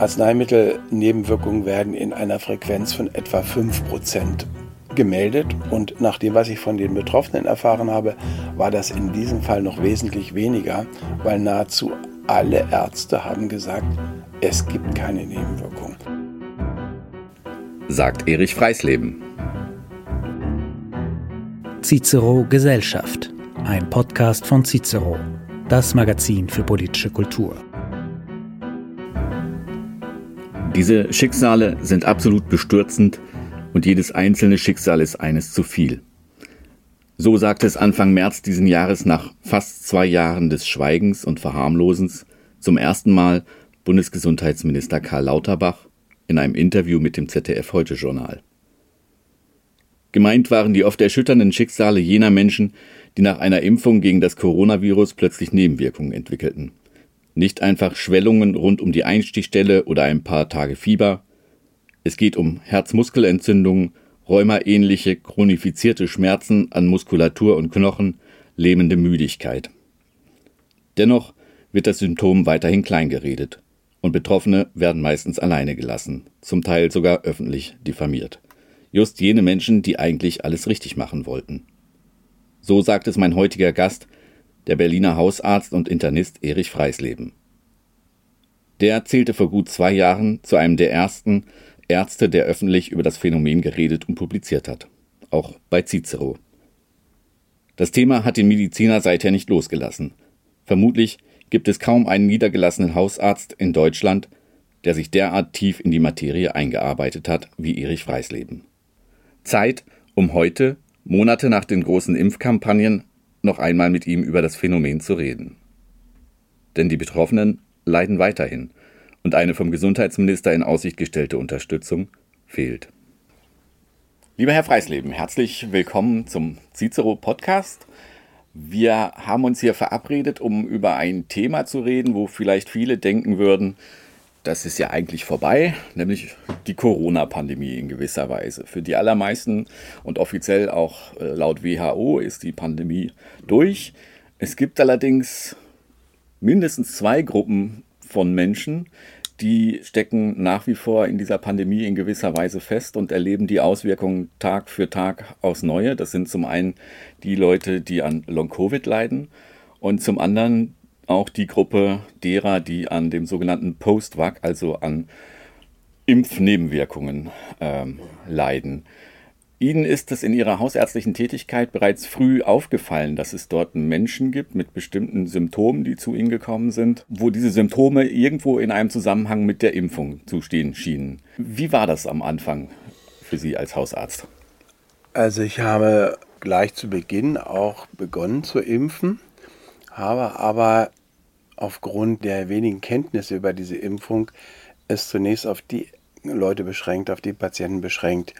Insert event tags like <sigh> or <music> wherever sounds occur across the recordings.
Arzneimittelnebenwirkungen werden in einer Frequenz von etwa 5% gemeldet und nach dem, was ich von den Betroffenen erfahren habe, war das in diesem Fall noch wesentlich weniger, weil nahezu alle Ärzte haben gesagt, es gibt keine Nebenwirkungen. Sagt Erich Freisleben. Cicero Gesellschaft, ein Podcast von Cicero, das Magazin für politische Kultur. Diese Schicksale sind absolut bestürzend und jedes einzelne Schicksal ist eines zu viel. So sagte es Anfang März diesen Jahres nach fast zwei Jahren des Schweigens und Verharmlosens zum ersten Mal Bundesgesundheitsminister Karl Lauterbach in einem Interview mit dem ZDF Heute Journal. Gemeint waren die oft erschütternden Schicksale jener Menschen, die nach einer Impfung gegen das Coronavirus plötzlich Nebenwirkungen entwickelten. Nicht einfach Schwellungen rund um die Einstichstelle oder ein paar Tage Fieber. Es geht um Herzmuskelentzündungen, rheumaähnliche chronifizierte Schmerzen an Muskulatur und Knochen, lähmende Müdigkeit. Dennoch wird das Symptom weiterhin kleingeredet und Betroffene werden meistens alleine gelassen, zum Teil sogar öffentlich diffamiert. Just jene Menschen, die eigentlich alles richtig machen wollten. So sagt es mein heutiger Gast, der Berliner Hausarzt und Internist Erich Freisleben. Der zählte vor gut zwei Jahren zu einem der ersten Ärzte, der öffentlich über das Phänomen geredet und publiziert hat. Auch bei Cicero. Das Thema hat den Mediziner seither nicht losgelassen. Vermutlich gibt es kaum einen niedergelassenen Hausarzt in Deutschland, der sich derart tief in die Materie eingearbeitet hat wie Erich Freisleben. Zeit, um heute, Monate nach den großen Impfkampagnen, noch einmal mit ihm über das Phänomen zu reden. Denn die Betroffenen leiden weiterhin und eine vom Gesundheitsminister in Aussicht gestellte Unterstützung fehlt. Lieber Herr Freisleben, herzlich willkommen zum Cicero Podcast. Wir haben uns hier verabredet, um über ein Thema zu reden, wo vielleicht viele denken würden, das ist ja eigentlich vorbei, nämlich die Corona-Pandemie in gewisser Weise. Für die allermeisten und offiziell auch äh, laut WHO ist die Pandemie durch. Es gibt allerdings mindestens zwei Gruppen von Menschen, die stecken nach wie vor in dieser Pandemie in gewisser Weise fest und erleben die Auswirkungen Tag für Tag aufs Neue. Das sind zum einen die Leute, die an Long-Covid leiden und zum anderen auch die Gruppe derer, die an dem sogenannten Post-Vac, also an Impfnebenwirkungen ähm, leiden. Ihnen ist es in Ihrer hausärztlichen Tätigkeit bereits früh aufgefallen, dass es dort Menschen gibt mit bestimmten Symptomen, die zu Ihnen gekommen sind, wo diese Symptome irgendwo in einem Zusammenhang mit der Impfung zu stehen schienen. Wie war das am Anfang für Sie als Hausarzt? Also ich habe gleich zu Beginn auch begonnen zu impfen, habe aber aufgrund der wenigen Kenntnisse über diese Impfung es zunächst auf die Leute beschränkt, auf die Patienten beschränkt,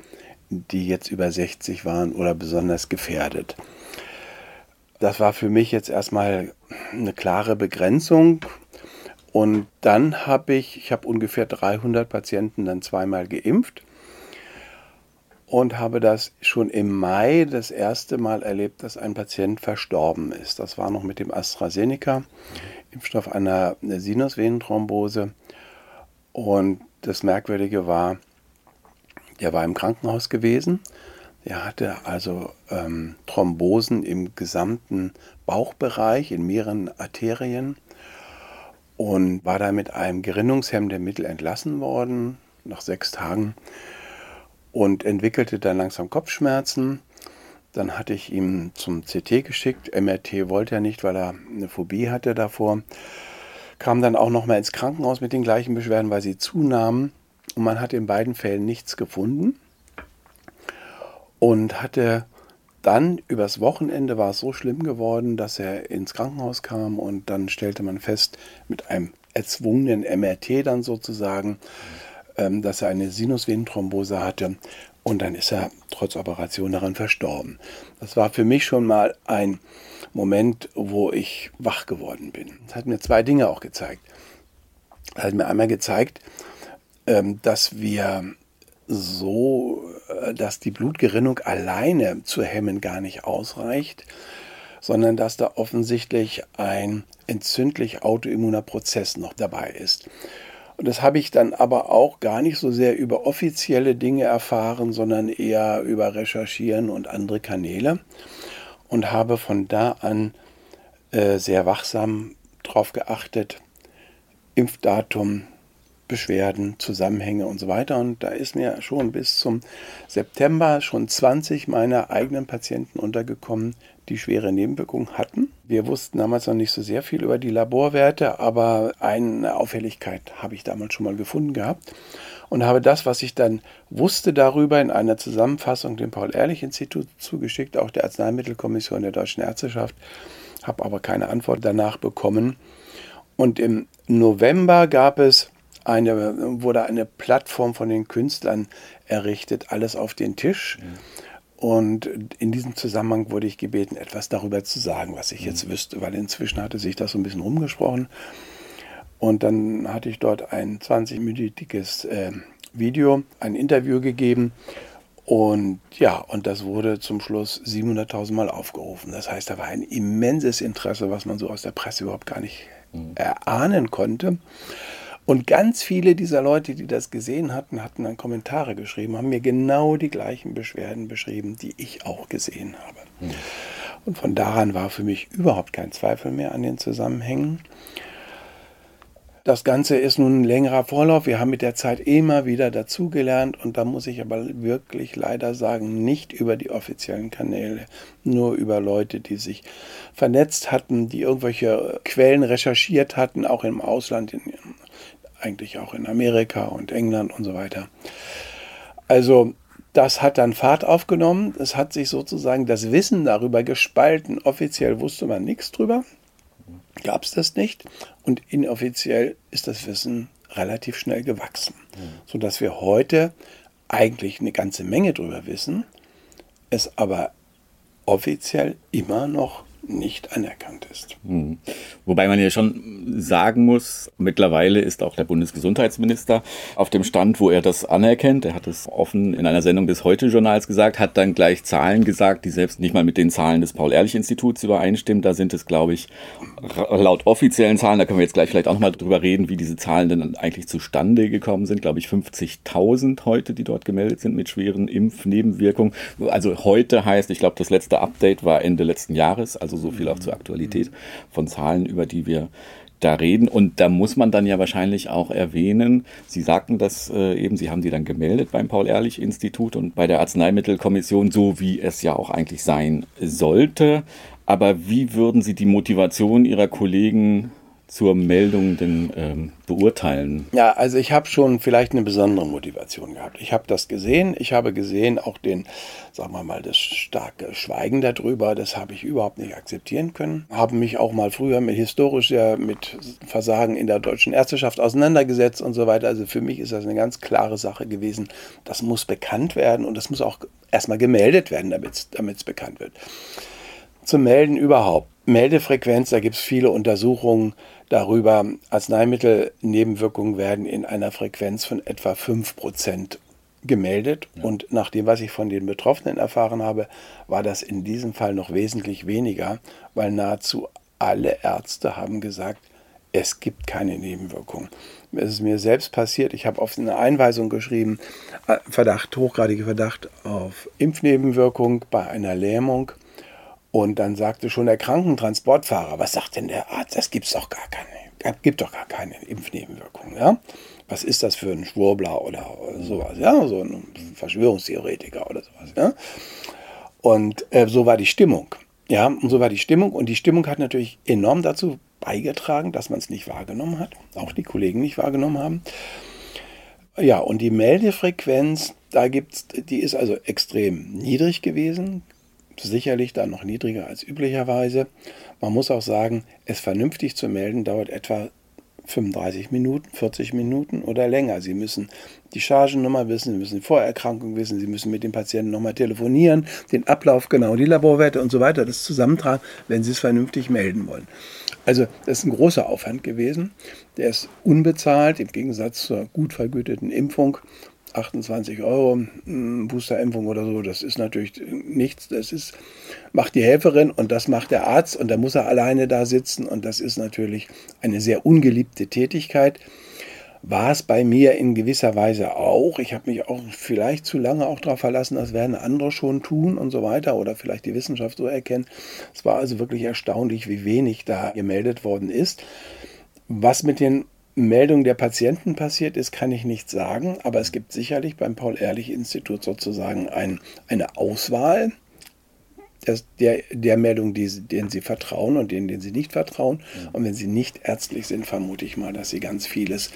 die jetzt über 60 waren oder besonders gefährdet. Das war für mich jetzt erstmal eine klare Begrenzung. Und dann habe ich, ich habe ungefähr 300 Patienten dann zweimal geimpft und habe das schon im Mai das erste Mal erlebt, dass ein Patient verstorben ist. Das war noch mit dem AstraZeneca. Impfstoff einer Sinusvenenthrombose. Und das Merkwürdige war, der war im Krankenhaus gewesen. Er hatte also ähm, Thrombosen im gesamten Bauchbereich, in mehreren Arterien und war da mit einem gerinnungshemmenden Mittel entlassen worden nach sechs Tagen und entwickelte dann langsam Kopfschmerzen dann hatte ich ihn zum CT geschickt. MRT wollte er nicht, weil er eine Phobie hatte davor. Kam dann auch nochmal ins Krankenhaus mit den gleichen Beschwerden, weil sie zunahmen. Und man hat in beiden Fällen nichts gefunden. Und hatte dann übers Wochenende war es so schlimm geworden, dass er ins Krankenhaus kam und dann stellte man fest, mit einem erzwungenen MRT dann sozusagen, ähm, dass er eine Sinusvenenthrombose hatte und dann ist er trotz Operation daran verstorben. Das war für mich schon mal ein Moment, wo ich wach geworden bin. Das hat mir zwei Dinge auch gezeigt. Das hat mir einmal gezeigt, ähm, dass wir so, äh, dass die Blutgerinnung alleine zu hemmen gar nicht ausreicht, sondern dass da offensichtlich ein entzündlich autoimmuner Prozess noch dabei ist. Und das habe ich dann aber auch gar nicht so sehr über offizielle Dinge erfahren, sondern eher über Recherchieren und andere Kanäle. Und habe von da an äh, sehr wachsam darauf geachtet, Impfdatum, Beschwerden, Zusammenhänge und so weiter. Und da ist mir schon bis zum September schon 20 meiner eigenen Patienten untergekommen, die schwere Nebenwirkungen hatten. Wir wussten damals noch nicht so sehr viel über die Laborwerte, aber eine Auffälligkeit habe ich damals schon mal gefunden gehabt und habe das, was ich dann wusste darüber, in einer Zusammenfassung dem Paul-Ehrlich-Institut zugeschickt, auch der Arzneimittelkommission der Deutschen Ärzteschaft, habe aber keine Antwort danach bekommen. Und im November gab es eine, wurde eine Plattform von den Künstlern errichtet, alles auf den Tisch. Mhm. Und in diesem Zusammenhang wurde ich gebeten, etwas darüber zu sagen, was ich jetzt mhm. wüsste, weil inzwischen hatte sich das so ein bisschen rumgesprochen. Und dann hatte ich dort ein 20-minütiges äh, Video, ein Interview gegeben. Und ja, und das wurde zum Schluss 700.000 Mal aufgerufen. Das heißt, da war ein immenses Interesse, was man so aus der Presse überhaupt gar nicht mhm. erahnen konnte. Und ganz viele dieser Leute, die das gesehen hatten, hatten dann Kommentare geschrieben, haben mir genau die gleichen Beschwerden beschrieben, die ich auch gesehen habe. Mhm. Und von daran war für mich überhaupt kein Zweifel mehr an den Zusammenhängen. Das Ganze ist nun ein längerer Vorlauf. Wir haben mit der Zeit immer wieder dazugelernt und da muss ich aber wirklich leider sagen, nicht über die offiziellen Kanäle, nur über Leute, die sich vernetzt hatten, die irgendwelche Quellen recherchiert hatten, auch im Ausland, in eigentlich auch in Amerika und England und so weiter. Also das hat dann Fahrt aufgenommen. Es hat sich sozusagen das Wissen darüber gespalten. Offiziell wusste man nichts drüber, gab es das nicht. Und inoffiziell ist das Wissen relativ schnell gewachsen, sodass wir heute eigentlich eine ganze Menge drüber wissen, es aber offiziell immer noch nicht anerkannt ist. Hm. Wobei man ja schon sagen muss, mittlerweile ist auch der Bundesgesundheitsminister auf dem Stand, wo er das anerkennt. Er hat es offen in einer Sendung des Heute-Journals gesagt, hat dann gleich Zahlen gesagt, die selbst nicht mal mit den Zahlen des Paul-Ehrlich-Instituts übereinstimmen. Da sind es, glaube ich, laut offiziellen Zahlen, da können wir jetzt gleich vielleicht auch nochmal drüber reden, wie diese Zahlen denn eigentlich zustande gekommen sind. Glaube ich, 50.000 heute, die dort gemeldet sind mit schweren Impfnebenwirkungen. Also heute heißt, ich glaube, das letzte Update war Ende letzten Jahres, also so viel auch zur Aktualität von Zahlen, über die wir da reden. Und da muss man dann ja wahrscheinlich auch erwähnen, Sie sagten das äh, eben, Sie haben die dann gemeldet beim Paul-Ehrlich-Institut und bei der Arzneimittelkommission, so wie es ja auch eigentlich sein sollte. Aber wie würden Sie die Motivation Ihrer Kollegen zur Meldung denn ähm, beurteilen? Ja, also ich habe schon vielleicht eine besondere Motivation gehabt. Ich habe das gesehen. Ich habe gesehen auch den, sagen wir mal, das starke Schweigen darüber. Das habe ich überhaupt nicht akzeptieren können. Habe mich auch mal früher mit historisch ja mit Versagen in der deutschen Ärzteschaft auseinandergesetzt und so weiter. Also für mich ist das eine ganz klare Sache gewesen. Das muss bekannt werden und das muss auch erstmal gemeldet werden, damit es bekannt wird. Zum Melden überhaupt. Meldefrequenz, da gibt es viele Untersuchungen darüber, Arzneimittelnebenwirkungen werden in einer Frequenz von etwa 5% gemeldet. Ja. Und nach dem, was ich von den Betroffenen erfahren habe, war das in diesem Fall noch wesentlich weniger, weil nahezu alle Ärzte haben gesagt, es gibt keine Nebenwirkungen. Es ist mir selbst passiert, ich habe auf eine Einweisung geschrieben, äh, Verdacht, hochgradige Verdacht auf Impfnebenwirkung bei einer Lähmung. Und dann sagte schon der Krankentransportfahrer, was sagt denn der Arzt? Das gibt's doch gar keine, gibt doch gar keine Impfnebenwirkungen, ja? Was ist das für ein Schwurbler oder sowas, ja? So ein Verschwörungstheoretiker oder sowas, ja? Und äh, so war die Stimmung, ja? Und so war die Stimmung und die Stimmung hat natürlich enorm dazu beigetragen, dass man es nicht wahrgenommen hat, auch die Kollegen nicht wahrgenommen haben. Ja, und die Meldefrequenz, da gibt's, die ist also extrem niedrig gewesen sicherlich dann noch niedriger als üblicherweise. Man muss auch sagen, es vernünftig zu melden dauert etwa 35 Minuten, 40 Minuten oder länger. Sie müssen die Chargennummer wissen, Sie müssen die Vorerkrankung wissen, Sie müssen mit dem Patienten nochmal telefonieren, den Ablauf genau, die Laborwerte und so weiter, das zusammentragen, wenn Sie es vernünftig melden wollen. Also das ist ein großer Aufwand gewesen. Der ist unbezahlt im Gegensatz zur gut vergüteten Impfung 28 Euro hm, Boosterimpfung oder so, das ist natürlich nichts. Das ist, macht die Helferin und das macht der Arzt und da muss er alleine da sitzen und das ist natürlich eine sehr ungeliebte Tätigkeit. war es bei mir in gewisser Weise auch. Ich habe mich auch vielleicht zu lange auch darauf verlassen, das werden andere schon tun und so weiter oder vielleicht die Wissenschaft so erkennen. Es war also wirklich erstaunlich, wie wenig da gemeldet worden ist. Was mit den Meldungen der Patienten passiert ist, kann ich nicht sagen, aber es gibt sicherlich beim Paul-Ehrlich-Institut sozusagen ein, eine Auswahl der, der Meldung, die, denen sie vertrauen und denen, denen sie nicht vertrauen. Und wenn sie nicht ärztlich sind, vermute ich mal, dass sie ganz vieles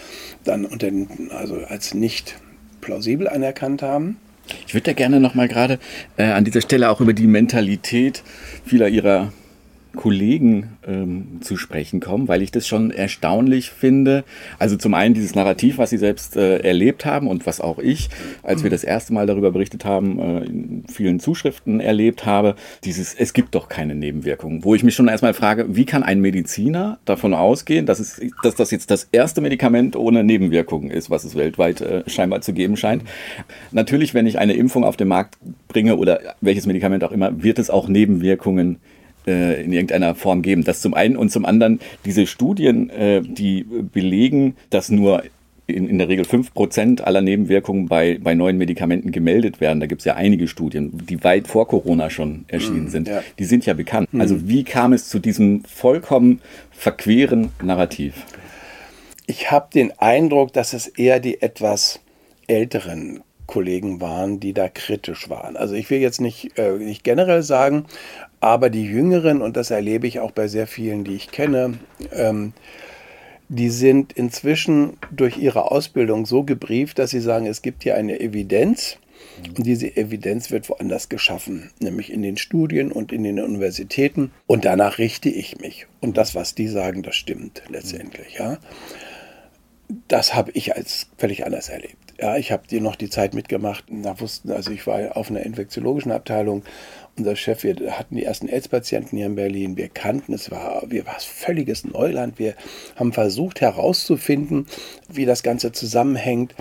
dann unter den, also als nicht plausibel anerkannt haben. Ich würde ja gerne nochmal gerade äh, an dieser Stelle auch über die Mentalität vieler ihrer Kollegen ähm, zu sprechen kommen, weil ich das schon erstaunlich finde. Also zum einen dieses Narrativ, was sie selbst äh, erlebt haben und was auch ich, als wir das erste Mal darüber berichtet haben, äh, in vielen Zuschriften erlebt habe, dieses es gibt doch keine Nebenwirkungen, wo ich mich schon erstmal frage, wie kann ein Mediziner davon ausgehen, dass, es, dass das jetzt das erste Medikament ohne Nebenwirkungen ist, was es weltweit äh, scheinbar zu geben scheint. Natürlich, wenn ich eine Impfung auf den Markt bringe oder welches Medikament auch immer, wird es auch Nebenwirkungen äh, in irgendeiner Form geben. Das zum einen und zum anderen diese Studien, äh, die belegen, dass nur in, in der Regel 5% aller Nebenwirkungen bei, bei neuen Medikamenten gemeldet werden. Da gibt es ja einige Studien, die weit vor Corona schon erschienen mm, sind. Ja. Die sind ja bekannt. Mm. Also wie kam es zu diesem vollkommen verqueren Narrativ? Ich habe den Eindruck, dass es eher die etwas älteren Kollegen waren, die da kritisch waren. Also ich will jetzt nicht, äh, nicht generell sagen, aber die Jüngeren, und das erlebe ich auch bei sehr vielen, die ich kenne, ähm, die sind inzwischen durch ihre Ausbildung so gebrieft, dass sie sagen, es gibt hier eine Evidenz und diese Evidenz wird woanders geschaffen, nämlich in den Studien und in den Universitäten. Und danach richte ich mich. Und das, was die sagen, das stimmt letztendlich. Ja. Das habe ich als völlig anders erlebt. Ja, ich habe dir noch die Zeit mitgemacht. Da wussten, also ich war auf einer infektiologischen Abteilung. Unser Chef, wir hatten die ersten AIDS-Patienten hier in Berlin. Wir kannten es, war, wir war völliges Neuland. Wir haben versucht herauszufinden, wie das Ganze zusammenhängt.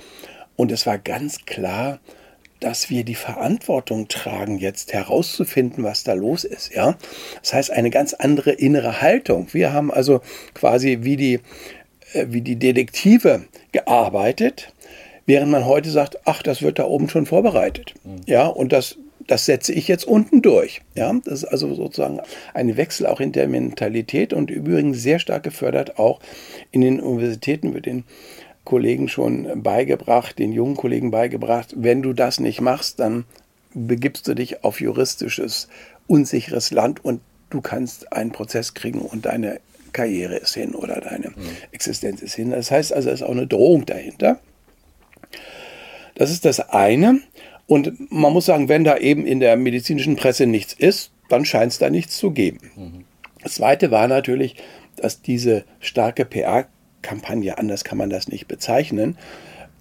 Und es war ganz klar, dass wir die Verantwortung tragen, jetzt herauszufinden, was da los ist. Ja, das heißt eine ganz andere innere Haltung. Wir haben also quasi wie die äh, wie die Detektive gearbeitet Während man heute sagt, ach, das wird da oben schon vorbereitet. Mhm. Ja, und das, das setze ich jetzt unten durch. Ja, das ist also sozusagen ein Wechsel auch in der Mentalität und übrigens sehr stark gefördert auch in den Universitäten wird den Kollegen schon beigebracht, den jungen Kollegen beigebracht, wenn du das nicht machst, dann begibst du dich auf juristisches, unsicheres Land und du kannst einen Prozess kriegen und deine Karriere ist hin oder deine mhm. Existenz ist hin. Das heißt also, es ist auch eine Drohung dahinter. Das ist das eine. Und man muss sagen, wenn da eben in der medizinischen Presse nichts ist, dann scheint es da nichts zu geben. Mhm. Das zweite war natürlich, dass diese starke PR-Kampagne, anders kann man das nicht bezeichnen,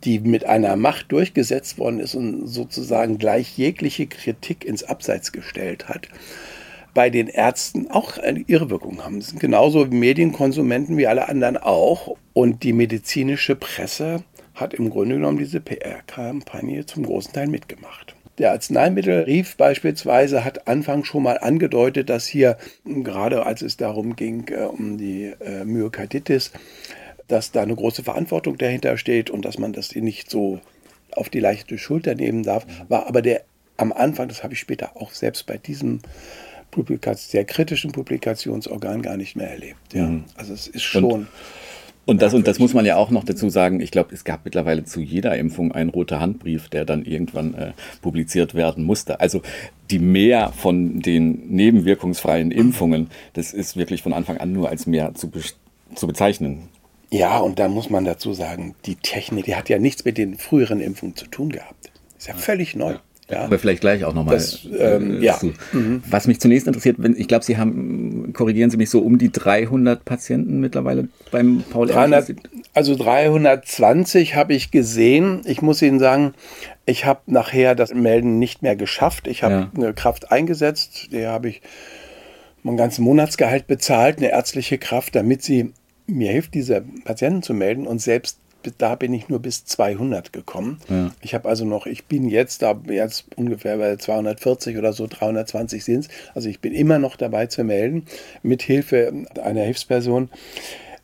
die mit einer Macht durchgesetzt worden ist und sozusagen gleich jegliche Kritik ins Abseits gestellt hat, bei den Ärzten auch eine Irrwirkung haben. Das sind genauso Medienkonsumenten wie alle anderen auch. Und die medizinische Presse hat im Grunde genommen diese PR-Kampagne zum großen Teil mitgemacht. Der Arzneimittelrief beispielsweise hat Anfang schon mal angedeutet, dass hier, gerade als es darum ging, äh, um die äh, Myokarditis, dass da eine große Verantwortung dahinter steht und dass man das nicht so auf die leichte Schulter nehmen darf, war aber der am Anfang, das habe ich später auch selbst bei diesem Publikation, sehr kritischen Publikationsorgan gar nicht mehr erlebt. Ja. Mhm. Also es ist schon. Und und das, und das muss man ja auch noch dazu sagen. Ich glaube, es gab mittlerweile zu jeder Impfung einen roten Handbrief, der dann irgendwann äh, publiziert werden musste. Also die Mehr von den nebenwirkungsfreien Impfungen, das ist wirklich von Anfang an nur als mehr zu, be zu bezeichnen. Ja, und da muss man dazu sagen, die Technik, die hat ja nichts mit den früheren Impfungen zu tun gehabt. Ist ja völlig neu. Ja. Ja. Aber vielleicht gleich auch nochmal. Ähm, äh, ja. Mhm. Was mich zunächst interessiert, wenn, ich glaube, Sie haben, korrigieren Sie mich so, um die 300 Patienten mittlerweile beim Paul 300, Also 320 habe ich gesehen. Ich muss Ihnen sagen, ich habe nachher das Melden nicht mehr geschafft. Ich habe ja. eine Kraft eingesetzt, der habe ich mein ganzes Monatsgehalt bezahlt, eine ärztliche Kraft, damit sie mir hilft, diese Patienten zu melden. Und selbst da bin ich nur bis 200 gekommen. Ja. Ich habe also noch, ich bin jetzt da jetzt ungefähr bei 240 oder so, 320 sind es. Also ich bin immer noch dabei zu melden, mit Hilfe einer Hilfsperson.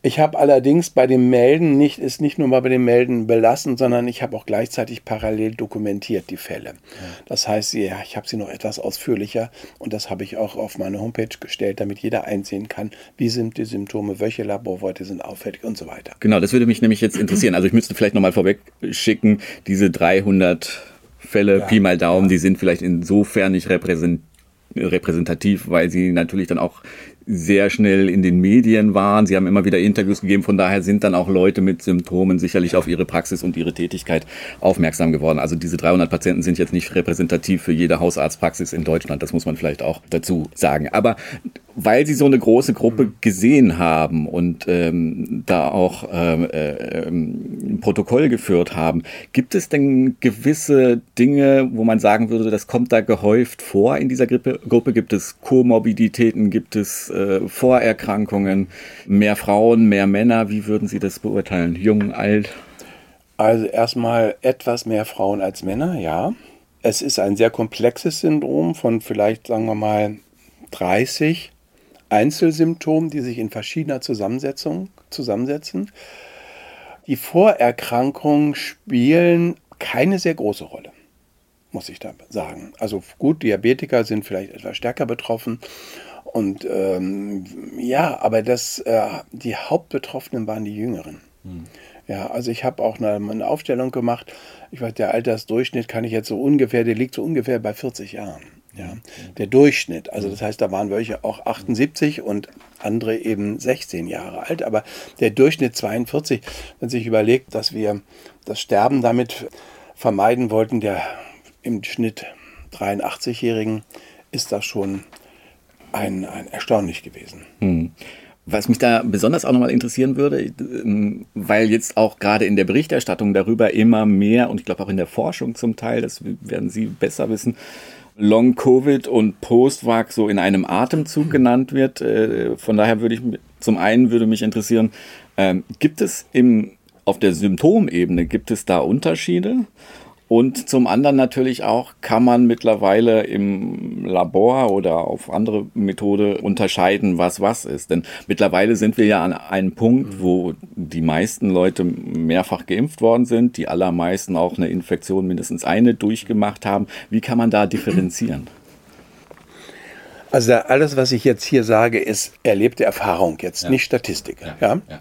Ich habe allerdings bei dem Melden nicht, ist nicht nur mal bei dem Melden belassen, sondern ich habe auch gleichzeitig parallel dokumentiert die Fälle. Das heißt, ja, ich habe sie noch etwas ausführlicher und das habe ich auch auf meine Homepage gestellt, damit jeder einsehen kann, wie sind die Symptome, welche Laborworte sind auffällig und so weiter. Genau, das würde mich nämlich jetzt interessieren. Also ich müsste vielleicht nochmal vorweg schicken, diese 300 Fälle, ja, Pi mal Daumen, ja. die sind vielleicht insofern nicht repräsentativ, weil sie natürlich dann auch sehr schnell in den Medien waren. Sie haben immer wieder Interviews gegeben. Von daher sind dann auch Leute mit Symptomen sicherlich auf ihre Praxis und ihre Tätigkeit aufmerksam geworden. Also diese 300 Patienten sind jetzt nicht repräsentativ für jede Hausarztpraxis in Deutschland. Das muss man vielleicht auch dazu sagen. Aber weil sie so eine große Gruppe mhm. gesehen haben und ähm, da auch ähm, äh, ein Protokoll geführt haben, gibt es denn gewisse Dinge, wo man sagen würde, das kommt da gehäuft vor in dieser Grippe Gruppe? Gibt es Komorbiditäten? Gibt es äh, Vorerkrankungen? Mehr Frauen, mehr Männer? Wie würden Sie das beurteilen? Jung, alt? Also erstmal etwas mehr Frauen als Männer, ja. Es ist ein sehr komplexes Syndrom von vielleicht, sagen wir mal, 30 Einzelsymptomen, die sich in verschiedener Zusammensetzung zusammensetzen. Die Vorerkrankungen spielen keine sehr große Rolle, muss ich da sagen. Also gut, Diabetiker sind vielleicht etwas stärker betroffen. Und ähm, ja, aber das, äh, die Hauptbetroffenen waren die Jüngeren. Hm. Ja, also ich habe auch eine, eine, Aufstellung gemacht. Ich weiß, der Altersdurchschnitt kann ich jetzt so ungefähr, der liegt so ungefähr bei 40 Jahren. Ja, der Durchschnitt. Also das heißt, da waren welche auch 78 und andere eben 16 Jahre alt. Aber der Durchschnitt 42, wenn sich überlegt, dass wir das Sterben damit vermeiden wollten, der im Schnitt 83-Jährigen, ist das schon ein, ein erstaunlich gewesen. Hm. Was mich da besonders auch nochmal interessieren würde, ähm, weil jetzt auch gerade in der Berichterstattung darüber immer mehr und ich glaube auch in der Forschung zum Teil, das werden Sie besser wissen, Long Covid und Post-Vac so in einem Atemzug genannt wird. Äh, von daher würde ich zum einen würde mich interessieren, ähm, gibt es im, auf der Symptomebene, gibt es da Unterschiede? Und zum anderen natürlich auch kann man mittlerweile im Labor oder auf andere Methode unterscheiden, was was ist. Denn mittlerweile sind wir ja an einem Punkt, wo die meisten Leute mehrfach geimpft worden sind, die allermeisten auch eine Infektion mindestens eine durchgemacht haben. Wie kann man da differenzieren? Also alles, was ich jetzt hier sage, ist erlebte Erfahrung, jetzt ja. nicht Statistik. Ja. ja? ja.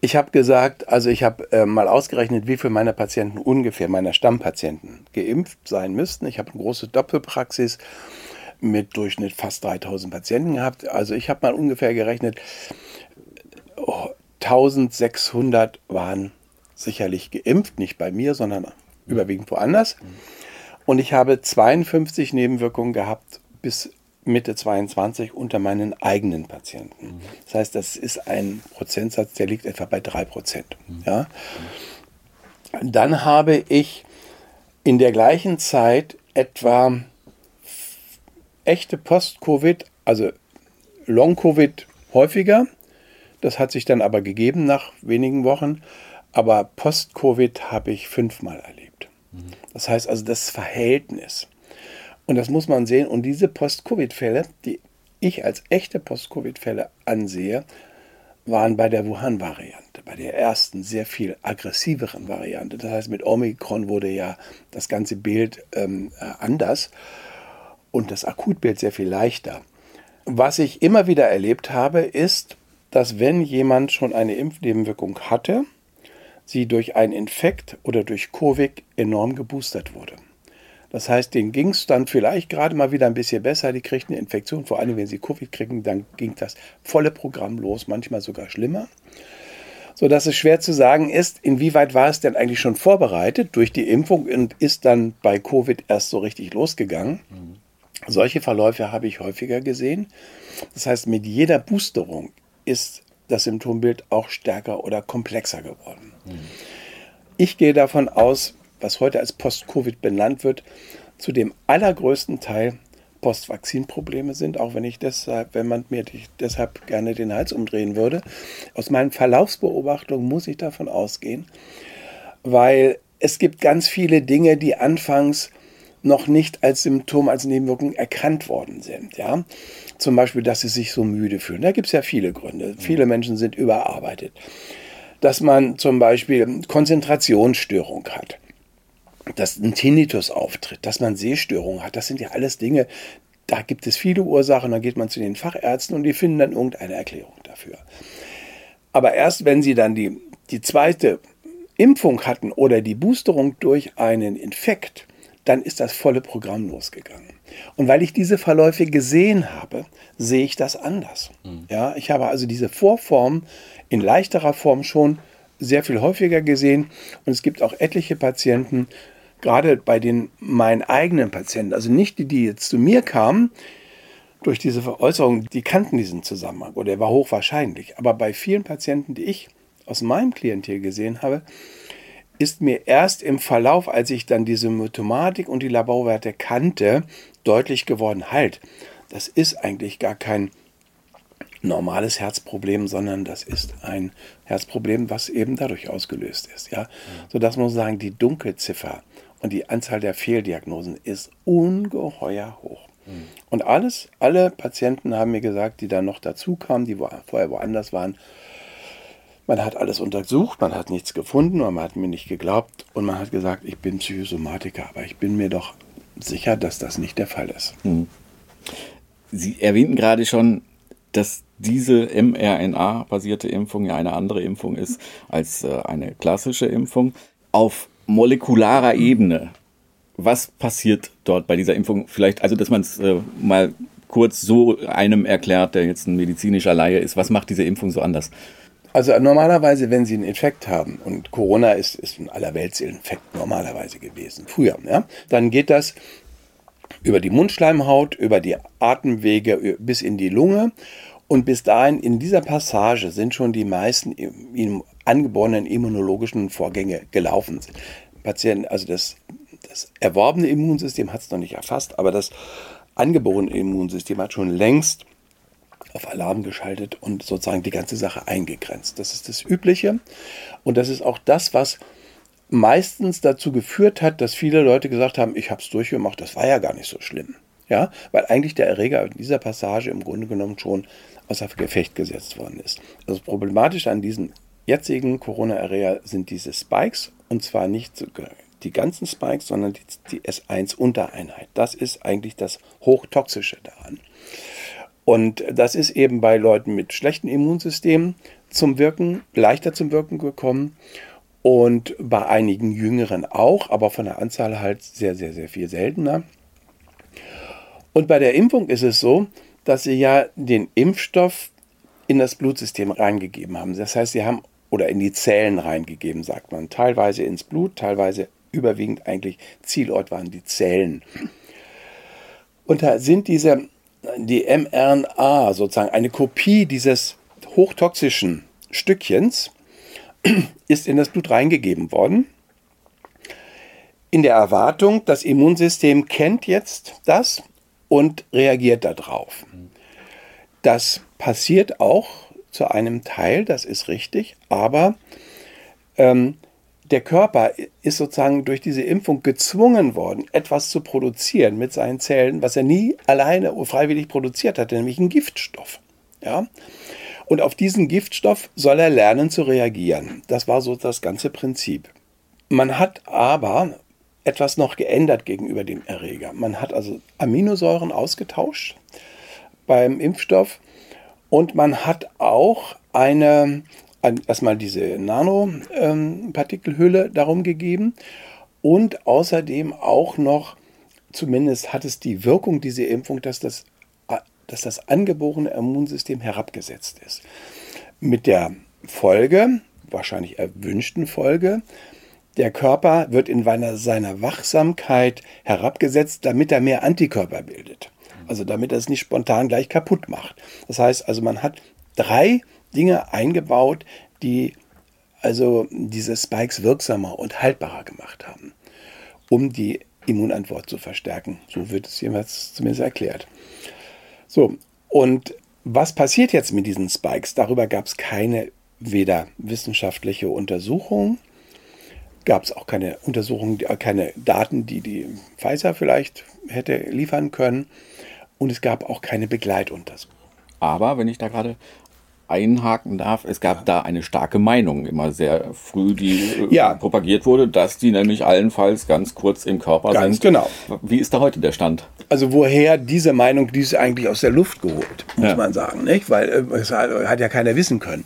Ich habe gesagt, also ich habe äh, mal ausgerechnet, wie viele meiner Patienten ungefähr, meiner Stammpatienten, geimpft sein müssten. Ich habe eine große Doppelpraxis mit Durchschnitt fast 3000 Patienten gehabt. Also ich habe mal ungefähr gerechnet, oh, 1600 waren sicherlich geimpft, nicht bei mir, sondern überwiegend woanders. Und ich habe 52 Nebenwirkungen gehabt bis Mitte 22 unter meinen eigenen Patienten. Das heißt, das ist ein Prozentsatz, der liegt etwa bei 3 Prozent. Ja? Dann habe ich in der gleichen Zeit etwa echte Post-Covid, also Long-Covid häufiger. Das hat sich dann aber gegeben nach wenigen Wochen. Aber Post-Covid habe ich fünfmal erlebt. Das heißt also das Verhältnis und das muss man sehen. Und diese Post-Covid-Fälle, die ich als echte Post-Covid-Fälle ansehe, waren bei der Wuhan-Variante, bei der ersten sehr viel aggressiveren Variante. Das heißt, mit Omikron wurde ja das ganze Bild ähm, äh, anders und das Akutbild sehr viel leichter. Was ich immer wieder erlebt habe, ist, dass wenn jemand schon eine Impfnebenwirkung hatte, sie durch einen Infekt oder durch Covid enorm geboostert wurde. Das heißt, denen ging es dann vielleicht gerade mal wieder ein bisschen besser. Die kriegten eine Infektion, vor allem wenn sie Covid kriegen, dann ging das volle Programm los, manchmal sogar schlimmer. So dass es schwer zu sagen ist, inwieweit war es denn eigentlich schon vorbereitet durch die Impfung und ist dann bei Covid erst so richtig losgegangen. Mhm. Solche Verläufe habe ich häufiger gesehen. Das heißt, mit jeder Boosterung ist das Symptombild auch stärker oder komplexer geworden. Mhm. Ich gehe davon aus, was heute als Post-Covid benannt wird, zu dem allergrößten Teil Post-Vakzin-Probleme sind, auch wenn ich deshalb, wenn man mir deshalb gerne den Hals umdrehen würde. Aus meinen Verlaufsbeobachtungen muss ich davon ausgehen, weil es gibt ganz viele Dinge, die anfangs noch nicht als Symptom, als Nebenwirkung erkannt worden sind. Ja? Zum Beispiel, dass sie sich so müde fühlen. Da gibt es ja viele Gründe. Viele Menschen sind überarbeitet. Dass man zum Beispiel Konzentrationsstörung hat dass ein Tinnitus auftritt, dass man Sehstörungen hat. Das sind ja alles Dinge, da gibt es viele Ursachen. Dann geht man zu den Fachärzten und die finden dann irgendeine Erklärung dafür. Aber erst wenn sie dann die, die zweite Impfung hatten oder die Boosterung durch einen Infekt, dann ist das volle Programm losgegangen. Und weil ich diese Verläufe gesehen habe, sehe ich das anders. Mhm. Ja, ich habe also diese Vorform in leichterer Form schon sehr viel häufiger gesehen. Und es gibt auch etliche Patienten, gerade bei den meinen eigenen Patienten, also nicht die, die jetzt zu mir kamen, durch diese Veräußerung, die kannten diesen Zusammenhang oder er war hochwahrscheinlich. Aber bei vielen Patienten, die ich aus meinem Klientel gesehen habe, ist mir erst im Verlauf, als ich dann diese Symptomatik und die Laborwerte kannte, deutlich geworden, halt, das ist eigentlich gar kein normales Herzproblem, sondern das ist ein Herzproblem, was eben dadurch ausgelöst ist. Ja? Sodass man sagen, die Dunkelziffer und die Anzahl der Fehldiagnosen ist ungeheuer hoch. Mhm. Und alles, alle Patienten haben mir gesagt, die da noch dazu kamen, die vorher woanders waren, man hat alles untersucht, man hat nichts gefunden, man hat mir nicht geglaubt und man hat gesagt, ich bin Psychosomatiker, aber ich bin mir doch sicher, dass das nicht der Fall ist. Mhm. Sie erwähnten gerade schon, dass diese mRNA-basierte Impfung ja eine andere Impfung ist als äh, eine klassische Impfung. Auf molekularer Ebene, was passiert dort bei dieser Impfung? Vielleicht, also dass man es äh, mal kurz so einem erklärt, der jetzt ein medizinischer Laie ist, was macht diese Impfung so anders? Also normalerweise, wenn Sie einen Infekt haben, und Corona ist, ist ein Allerweltsinfekt normalerweise gewesen, früher, ja, dann geht das über die Mundschleimhaut, über die Atemwege bis in die Lunge und bis dahin, in dieser Passage, sind schon die meisten angeborenen immunologischen Vorgänge gelaufen. Patienten, also das, das erworbene Immunsystem hat es noch nicht erfasst, aber das angeborene Immunsystem hat schon längst auf Alarm geschaltet und sozusagen die ganze Sache eingegrenzt. Das ist das Übliche und das ist auch das, was meistens dazu geführt hat, dass viele Leute gesagt haben, ich habe es durchgemacht, das war ja gar nicht so schlimm. Ja, weil eigentlich der Erreger in dieser Passage im Grunde genommen schon außer Gefecht gesetzt worden ist. Also problematisch an diesen jetzigen Corona-Erreger sind diese Spikes und zwar nicht die ganzen Spikes, sondern die, die S1-Untereinheit. Das ist eigentlich das Hochtoxische daran. Und das ist eben bei Leuten mit schlechten Immunsystemen zum Wirken, leichter zum Wirken gekommen und bei einigen Jüngeren auch, aber von der Anzahl halt sehr, sehr, sehr viel seltener. Und bei der Impfung ist es so, dass sie ja den Impfstoff in das Blutsystem reingegeben haben. Das heißt, sie haben oder in die Zellen reingegeben, sagt man. Teilweise ins Blut, teilweise überwiegend eigentlich Zielort waren die Zellen. Und da sind diese, die mRNA sozusagen eine Kopie dieses hochtoxischen Stückchens, <clears throat> ist in das Blut reingegeben worden. In der Erwartung, das Immunsystem kennt jetzt das und reagiert darauf. Das passiert auch zu einem Teil, das ist richtig, aber ähm, der Körper ist sozusagen durch diese Impfung gezwungen worden, etwas zu produzieren mit seinen Zellen, was er nie alleine freiwillig produziert hatte, nämlich einen Giftstoff. Ja? Und auf diesen Giftstoff soll er lernen zu reagieren. Das war so das ganze Prinzip. Man hat aber etwas noch geändert gegenüber dem Erreger. Man hat also Aminosäuren ausgetauscht beim Impfstoff und man hat auch eine, erstmal diese Nanopartikelhülle darum gegeben und außerdem auch noch, zumindest hat es die Wirkung, diese Impfung, dass das, dass das angeborene Immunsystem herabgesetzt ist. Mit der Folge, wahrscheinlich erwünschten Folge, der Körper wird in seiner Wachsamkeit herabgesetzt, damit er mehr Antikörper bildet. Also damit er es nicht spontan gleich kaputt macht. Das heißt also, man hat drei Dinge eingebaut, die also diese Spikes wirksamer und haltbarer gemacht haben, um die Immunantwort zu verstärken. So wird es jeweils zumindest erklärt. So, und was passiert jetzt mit diesen Spikes? Darüber gab es keine weder wissenschaftliche Untersuchung gab es auch keine Untersuchungen, keine Daten, die die Pfizer vielleicht hätte liefern können. Und es gab auch keine Begleituntersuchung. Aber wenn ich da gerade einhaken darf, es gab ja. da eine starke Meinung immer sehr früh, die äh, ja. propagiert wurde, dass die nämlich allenfalls ganz kurz im Körper ganz sind. genau. Wie ist da heute der Stand? Also woher diese Meinung, die ist eigentlich aus der Luft geholt, muss ja. man sagen, nicht? Weil äh, es hat ja keiner wissen können.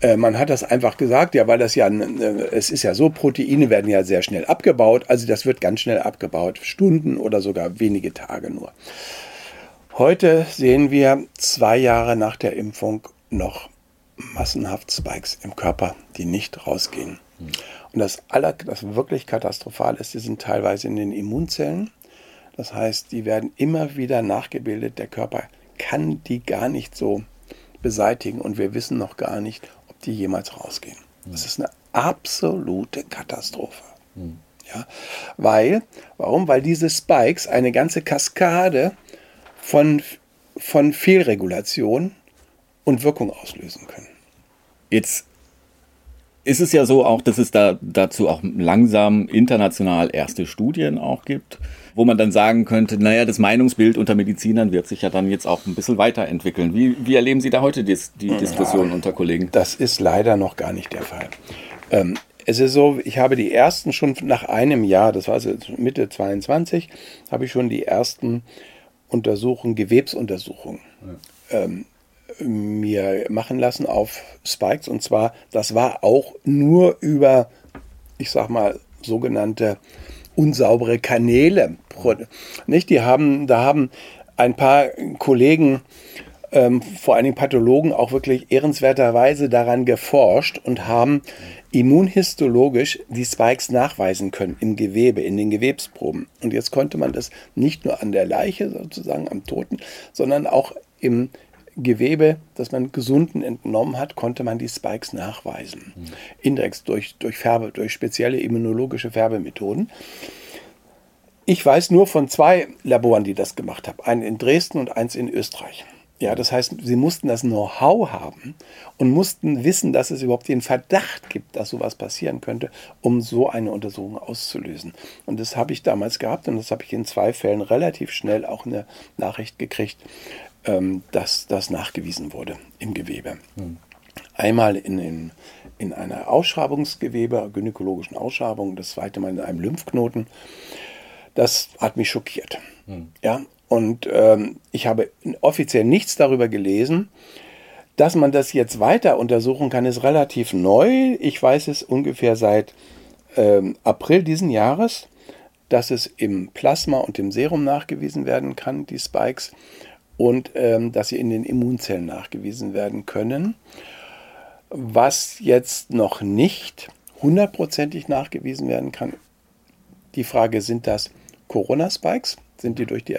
Äh, man hat das einfach gesagt, ja, weil das ja, es ist ja so, Proteine werden ja sehr schnell abgebaut, also das wird ganz schnell abgebaut, Stunden oder sogar wenige Tage nur. Heute sehen wir zwei Jahre nach der Impfung noch massenhaft Spikes im Körper, die nicht rausgehen. Und das, aller, das wirklich katastrophal ist, die sind teilweise in den Immunzellen. Das heißt, die werden immer wieder nachgebildet. Der Körper kann die gar nicht so beseitigen und wir wissen noch gar nicht, die jemals rausgehen. Das ist eine absolute Katastrophe. Ja, weil, warum? Weil diese Spikes eine ganze Kaskade von, von Fehlregulation und Wirkung auslösen können. Jetzt ist es ja so auch, dass es da dazu auch langsam international erste Studien auch gibt, wo man dann sagen könnte, naja, das Meinungsbild unter Medizinern wird sich ja dann jetzt auch ein bisschen weiterentwickeln. Wie, wie erleben Sie da heute die, die Diskussion ja, unter Kollegen? Das ist leider noch gar nicht der Fall. Ähm, es ist so, ich habe die ersten schon nach einem Jahr, das war also Mitte 22, habe ich schon die ersten Untersuchungen, Gewebsuntersuchungen ja. ähm, mir machen lassen auf Spikes. Und zwar, das war auch nur über, ich sag mal, sogenannte unsaubere Kanäle. Nicht? Die haben, da haben ein paar Kollegen, ähm, vor allen Dingen Pathologen, auch wirklich ehrenswerterweise daran geforscht und haben immunhistologisch die Spikes nachweisen können im Gewebe, in den Gewebsproben. Und jetzt konnte man das nicht nur an der Leiche, sozusagen am Toten, sondern auch im Gewebe, das man gesunden entnommen hat, konnte man die Spikes nachweisen. Mhm. Indirekt durch, durch Färbe, durch spezielle immunologische Färbemethoden. Ich weiß nur von zwei Laboren, die das gemacht haben. Einen in Dresden und eins in Österreich. Ja, das heißt, sie mussten das Know-how haben und mussten wissen, dass es überhaupt den Verdacht gibt, dass sowas passieren könnte, um so eine Untersuchung auszulösen. Und das habe ich damals gehabt und das habe ich in zwei Fällen relativ schnell auch eine Nachricht gekriegt, ähm, dass das nachgewiesen wurde im Gewebe. Hm. Einmal in, in, in einer Ausschreibungsgewebe, gynäkologischen Ausschreibung, das zweite Mal in einem Lymphknoten. Das hat mich schockiert. Hm. Ja, und ähm, ich habe offiziell nichts darüber gelesen. Dass man das jetzt weiter untersuchen kann, ist relativ neu. Ich weiß es ungefähr seit ähm, April diesen Jahres, dass es im Plasma und im Serum nachgewiesen werden kann, die Spikes und ähm, dass sie in den Immunzellen nachgewiesen werden können. Was jetzt noch nicht hundertprozentig nachgewiesen werden kann, die Frage, sind das Corona-Spikes? Sind die durch die,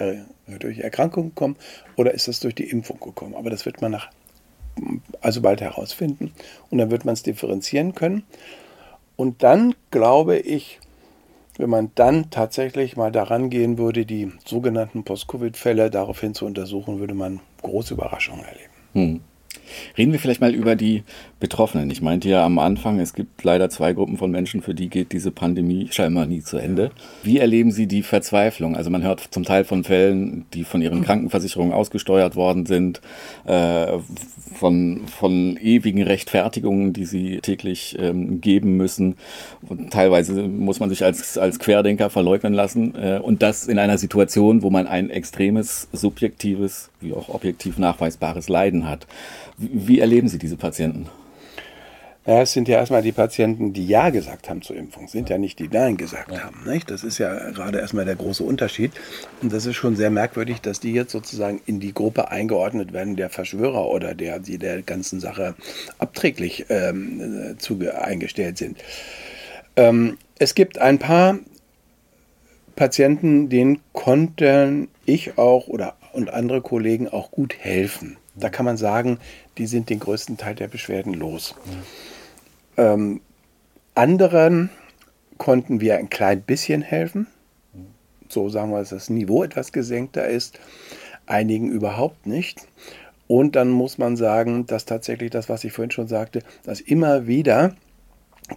durch Erkrankung gekommen oder ist das durch die Impfung gekommen? Aber das wird man nach, also bald herausfinden und dann wird man es differenzieren können. Und dann glaube ich, wenn man dann tatsächlich mal daran gehen würde, die sogenannten Post-Covid-Fälle daraufhin zu untersuchen, würde man große Überraschungen erleben. Hm. Reden wir vielleicht mal über die Betroffenen. Ich meinte ja am Anfang, es gibt leider zwei Gruppen von Menschen, für die geht diese Pandemie scheinbar nie zu Ende. Wie erleben Sie die Verzweiflung? Also man hört zum Teil von Fällen, die von ihren Krankenversicherungen ausgesteuert worden sind, äh, von, von ewigen Rechtfertigungen, die sie täglich ähm, geben müssen. Und teilweise muss man sich als, als Querdenker verleugnen lassen. Äh, und das in einer Situation, wo man ein extremes, subjektives, wie auch objektiv nachweisbares Leiden hat. Wie, wie erleben Sie diese Patienten? Ja, es sind ja erstmal die Patienten, die Ja gesagt haben zur Impfung, sind ja nicht die Nein gesagt ja. haben. Nicht? Das ist ja gerade erstmal der große Unterschied. Und das ist schon sehr merkwürdig, dass die jetzt sozusagen in die Gruppe eingeordnet werden, der Verschwörer oder der, die der ganzen Sache abträglich ähm, zuge eingestellt sind. Ähm, es gibt ein paar Patienten, denen konnten ich auch oder und andere Kollegen auch gut helfen. Da kann man sagen, die sind den größten Teil der Beschwerden los. Ja. Ähm, anderen konnten wir ein klein bisschen helfen. So sagen wir, dass das Niveau etwas gesenkter ist. Einigen überhaupt nicht. Und dann muss man sagen, dass tatsächlich das, was ich vorhin schon sagte, dass immer wieder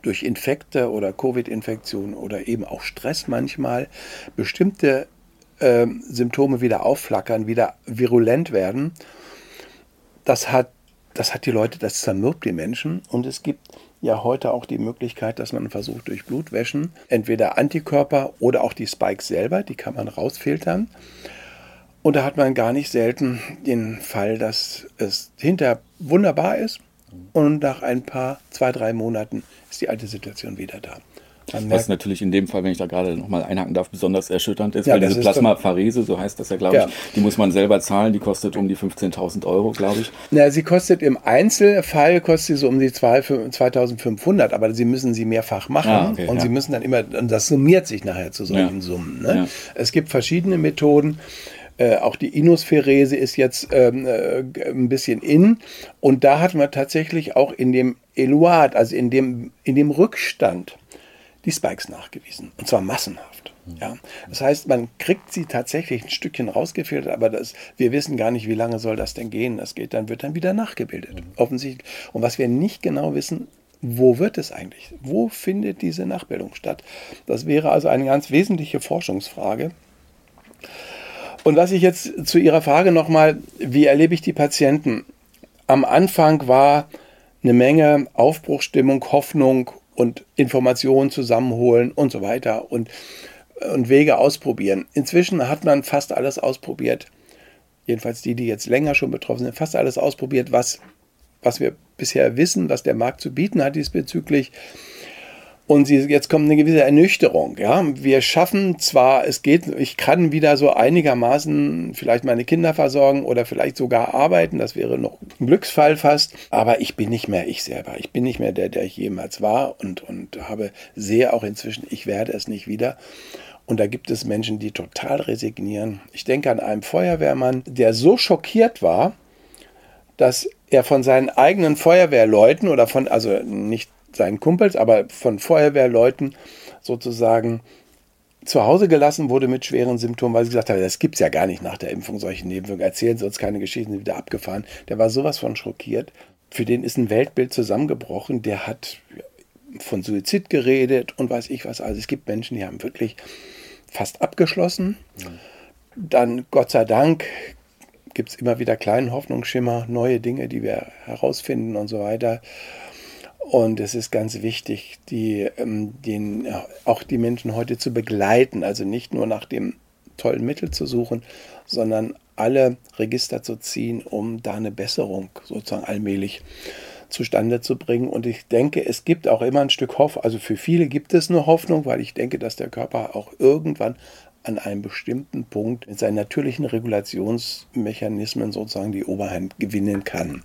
durch Infekte oder Covid-Infektionen oder eben auch Stress manchmal bestimmte äh, Symptome wieder aufflackern, wieder virulent werden. Das hat, das hat die Leute, das zermürbt die Menschen. Und es gibt ja heute auch die Möglichkeit, dass man versucht, durch Blutwäschen entweder Antikörper oder auch die Spikes selber, die kann man rausfiltern. Und da hat man gar nicht selten den Fall, dass es hinterher wunderbar ist und nach ein paar, zwei, drei Monaten ist die alte Situation wieder da. Was natürlich in dem Fall, wenn ich da gerade nochmal einhaken darf, besonders erschütternd ist, ja, weil diese Plasmapherese, so heißt das ja, glaube ja. ich, die muss man selber zahlen, die kostet um die 15.000 Euro, glaube ich. Na, sie kostet im Einzelfall kostet sie so um die 2.500, aber sie müssen sie mehrfach machen ah, okay, und ja. sie müssen dann immer, und das summiert sich nachher zu solchen Summen. Ne? Es gibt verschiedene Methoden. Äh, auch die Inosphärese ist jetzt ähm, äh, ein bisschen in. Und da hat man tatsächlich auch in dem Eluat, also in dem, in dem Rückstand, die Spikes nachgewiesen. Und zwar massenhaft. Mhm. Ja. Das heißt, man kriegt sie tatsächlich ein Stückchen rausgefiltert, aber das, wir wissen gar nicht, wie lange soll das denn gehen. Das geht dann, wird dann wieder nachgebildet. Mhm. Offensichtlich. Und was wir nicht genau wissen, wo wird es eigentlich? Wo findet diese Nachbildung statt? Das wäre also eine ganz wesentliche Forschungsfrage. Und was ich jetzt zu Ihrer Frage nochmal, wie erlebe ich die Patienten? Am Anfang war eine Menge Aufbruchstimmung, Hoffnung und Informationen zusammenholen und so weiter und, und Wege ausprobieren. Inzwischen hat man fast alles ausprobiert. Jedenfalls die, die jetzt länger schon betroffen sind, fast alles ausprobiert, was, was wir bisher wissen, was der Markt zu bieten hat diesbezüglich. Und sie, jetzt kommt eine gewisse Ernüchterung. Ja, wir schaffen zwar, es geht, ich kann wieder so einigermaßen vielleicht meine Kinder versorgen oder vielleicht sogar arbeiten. Das wäre noch ein Glücksfall fast. Aber ich bin nicht mehr ich selber. Ich bin nicht mehr der, der ich jemals war und, und habe, sehe auch inzwischen, ich werde es nicht wieder. Und da gibt es Menschen, die total resignieren. Ich denke an einen Feuerwehrmann, der so schockiert war, dass er von seinen eigenen Feuerwehrleuten oder von, also nicht seinen Kumpels, aber von Feuerwehrleuten sozusagen zu Hause gelassen wurde mit schweren Symptomen, weil sie gesagt haben, das gibt es ja gar nicht nach der Impfung, solche Nebenwirkungen. Erzählen Sie uns keine Geschichten, sind wieder abgefahren. Der war sowas von schockiert. Für den ist ein Weltbild zusammengebrochen. Der hat von Suizid geredet und weiß ich was. Also es gibt Menschen, die haben wirklich fast abgeschlossen. Dann, Gott sei Dank, gibt es immer wieder kleinen Hoffnungsschimmer, neue Dinge, die wir herausfinden und so weiter. Und es ist ganz wichtig, die, ähm, den, auch die Menschen heute zu begleiten, also nicht nur nach dem tollen Mittel zu suchen, sondern alle Register zu ziehen, um da eine Besserung sozusagen allmählich zustande zu bringen. Und ich denke, es gibt auch immer ein Stück Hoffnung, also für viele gibt es eine Hoffnung, weil ich denke, dass der Körper auch irgendwann an einem bestimmten Punkt mit seinen natürlichen Regulationsmechanismen sozusagen die Oberhand gewinnen kann. Mhm.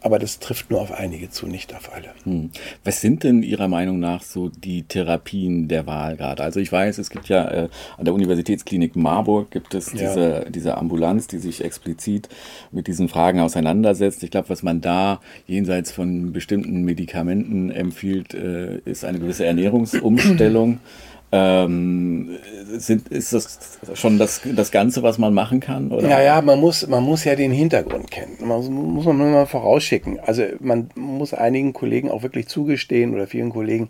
Aber das trifft nur auf einige zu, nicht auf alle. Mhm. Was sind denn Ihrer Meinung nach so die Therapien der Wahl gerade? Also ich weiß, es gibt ja äh, an der Universitätsklinik Marburg gibt es diese, ja. diese Ambulanz, die sich explizit mit diesen Fragen auseinandersetzt. Ich glaube, was man da jenseits von bestimmten Medikamenten empfiehlt, äh, ist eine gewisse Ernährungsumstellung. <clears throat> Ähm, sind, ist das schon das, das Ganze, was man machen kann? Oder? Ja, ja, man muss, man muss ja den Hintergrund kennen. Man muss, muss man nur mal vorausschicken. Also man muss einigen Kollegen auch wirklich zugestehen oder vielen Kollegen,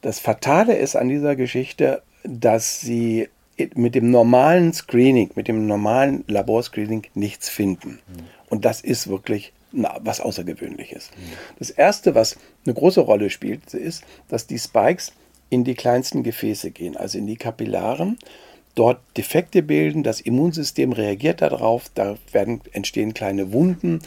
das Fatale ist an dieser Geschichte, dass sie mit dem normalen Screening, mit dem normalen Laborscreening nichts finden. Mhm. Und das ist wirklich na, was Außergewöhnliches. Mhm. Das Erste, was eine große Rolle spielt, ist, dass die Spikes in die kleinsten Gefäße gehen, also in die Kapillaren, dort Defekte bilden, das Immunsystem reagiert darauf, da werden, entstehen kleine Wunden.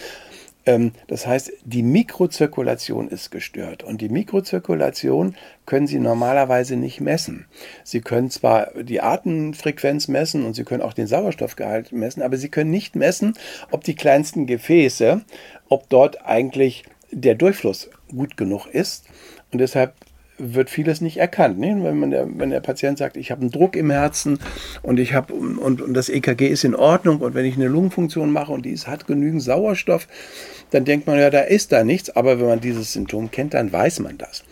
Ähm, das heißt, die Mikrozirkulation ist gestört und die Mikrozirkulation können Sie normalerweise nicht messen. Sie können zwar die Atemfrequenz messen und Sie können auch den Sauerstoffgehalt messen, aber Sie können nicht messen, ob die kleinsten Gefäße, ob dort eigentlich der Durchfluss gut genug ist. Und deshalb wird vieles nicht erkannt. Ne? Wenn, der, wenn der Patient sagt, ich habe einen Druck im Herzen und ich habe und, und das EKG ist in Ordnung und wenn ich eine Lungenfunktion mache und die ist, hat genügend Sauerstoff, dann denkt man ja, da ist da nichts. Aber wenn man dieses Symptom kennt, dann weiß man das.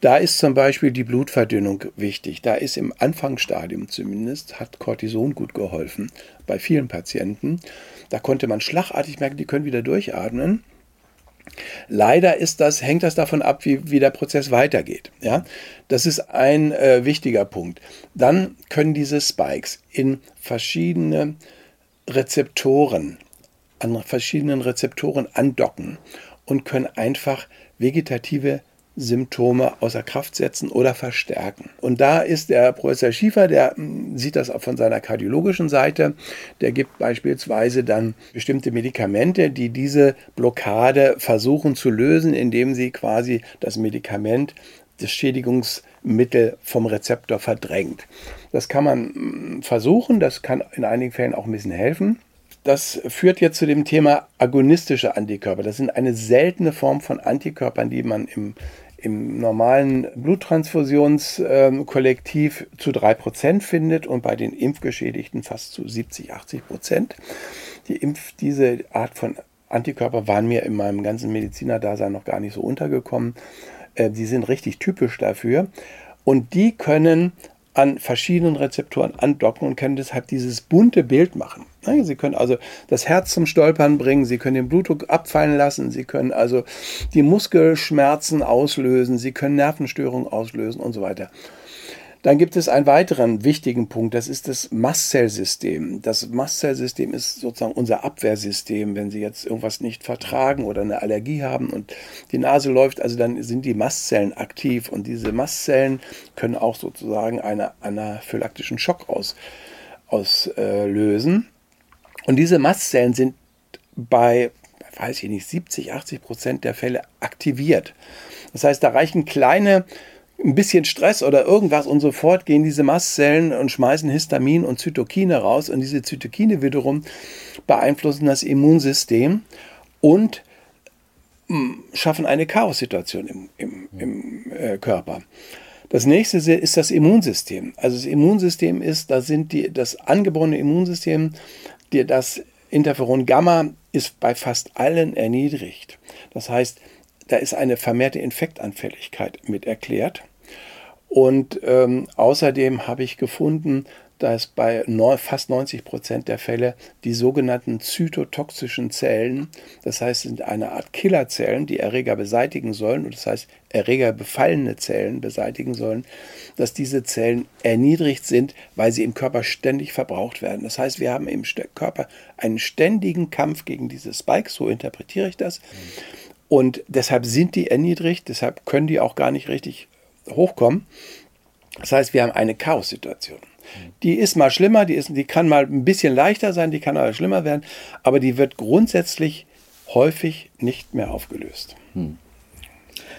Da ist zum Beispiel die Blutverdünnung wichtig. Da ist im Anfangsstadium zumindest, hat Cortison gut geholfen bei vielen Patienten. Da konnte man schlagartig merken, die können wieder durchatmen. Leider ist das, hängt das davon ab, wie, wie der Prozess weitergeht. Ja? Das ist ein äh, wichtiger Punkt. Dann können diese Spikes in verschiedene Rezeptoren, an verschiedenen Rezeptoren andocken und können einfach vegetative Symptome außer Kraft setzen oder verstärken. Und da ist der Professor Schiefer, der hm, sieht das auch von seiner kardiologischen Seite, der gibt beispielsweise dann bestimmte Medikamente, die diese Blockade versuchen zu lösen, indem sie quasi das Medikament das Schädigungsmittel vom Rezeptor verdrängt. Das kann man hm, versuchen, das kann in einigen Fällen auch ein bisschen helfen. Das führt jetzt zu dem Thema agonistische Antikörper. Das sind eine seltene Form von Antikörpern, die man im, im normalen Bluttransfusionskollektiv zu 3% findet und bei den Impfgeschädigten fast zu 70, 80 Prozent. Die Impf, diese Art von Antikörper waren mir in meinem ganzen Medizinerdasein noch gar nicht so untergekommen. Äh, die sind richtig typisch dafür. Und die können an verschiedenen Rezeptoren andocken und können deshalb dieses bunte Bild machen. Sie können also das Herz zum Stolpern bringen, Sie können den Blutdruck abfallen lassen, Sie können also die Muskelschmerzen auslösen, Sie können Nervenstörungen auslösen und so weiter. Dann gibt es einen weiteren wichtigen Punkt, das ist das Mastzellsystem. Das Mastzellsystem ist sozusagen unser Abwehrsystem. Wenn Sie jetzt irgendwas nicht vertragen oder eine Allergie haben und die Nase läuft, also dann sind die Mastzellen aktiv und diese Mastzellen können auch sozusagen einen anaphylaktischen Schock aus, auslösen. Und diese Mastzellen sind bei, weiß ich nicht, 70, 80 Prozent der Fälle aktiviert. Das heißt, da reichen kleine ein bisschen Stress oder irgendwas und sofort gehen diese Mastzellen und schmeißen Histamin und Zytokine raus und diese Zytokine wiederum beeinflussen das Immunsystem und hm, schaffen eine Chaos-Situation im, im, im äh, Körper. Das nächste ist das Immunsystem. Also das Immunsystem ist, da sind die, das angeborene Immunsystem, die, das Interferon Gamma ist bei fast allen erniedrigt. Das heißt, da ist eine vermehrte Infektanfälligkeit mit erklärt. Und ähm, außerdem habe ich gefunden, dass bei fast 90 Prozent der Fälle die sogenannten zytotoxischen Zellen, das heißt, sind eine Art Killerzellen, die Erreger beseitigen sollen, und das heißt, Erreger befallene Zellen beseitigen sollen, dass diese Zellen erniedrigt sind, weil sie im Körper ständig verbraucht werden. Das heißt, wir haben im Körper einen ständigen Kampf gegen diese Spikes, so interpretiere ich das. Und deshalb sind die erniedrigt, deshalb können die auch gar nicht richtig hochkommen. Das heißt, wir haben eine Chaos-Situation. Die ist mal schlimmer, die, ist, die kann mal ein bisschen leichter sein, die kann aber schlimmer werden, aber die wird grundsätzlich häufig nicht mehr aufgelöst. Hm.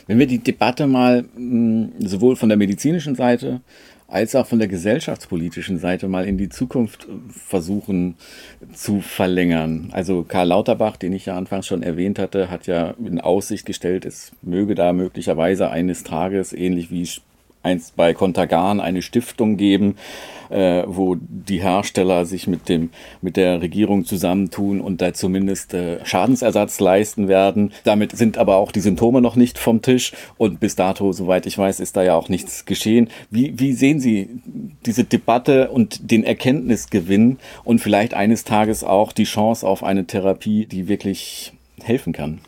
Wenn wir die Debatte mal hm, sowohl von der medizinischen Seite als auch von der gesellschaftspolitischen Seite mal in die Zukunft versuchen zu verlängern. Also Karl Lauterbach, den ich ja anfangs schon erwähnt hatte, hat ja in Aussicht gestellt, es möge da möglicherweise eines Tages, ähnlich wie einst bei Contagan eine Stiftung geben, äh, wo die Hersteller sich mit dem mit der Regierung zusammentun und da zumindest äh, Schadensersatz leisten werden. Damit sind aber auch die Symptome noch nicht vom Tisch und bis dato, soweit ich weiß, ist da ja auch nichts geschehen. Wie, wie sehen Sie diese Debatte und den Erkenntnisgewinn und vielleicht eines Tages auch die Chance auf eine Therapie, die wirklich helfen kann?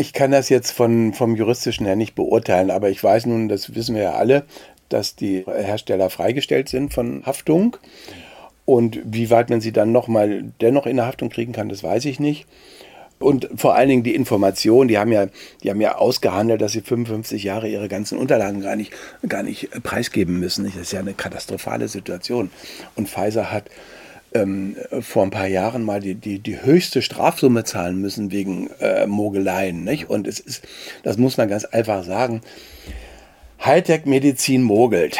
Ich kann das jetzt von, vom juristischen her nicht beurteilen, aber ich weiß nun, das wissen wir ja alle, dass die Hersteller freigestellt sind von Haftung. Und wie weit man sie dann nochmal dennoch in der Haftung kriegen kann, das weiß ich nicht. Und vor allen Dingen die Information, die haben ja, die haben ja ausgehandelt, dass sie 55 Jahre ihre ganzen Unterlagen gar nicht, gar nicht preisgeben müssen. Das ist ja eine katastrophale Situation. Und Pfizer hat ähm, vor ein paar Jahren mal die, die, die höchste Strafsumme zahlen müssen wegen äh, Mogeleien. Nicht? Und es ist, das muss man ganz einfach sagen, Hightech-Medizin mogelt,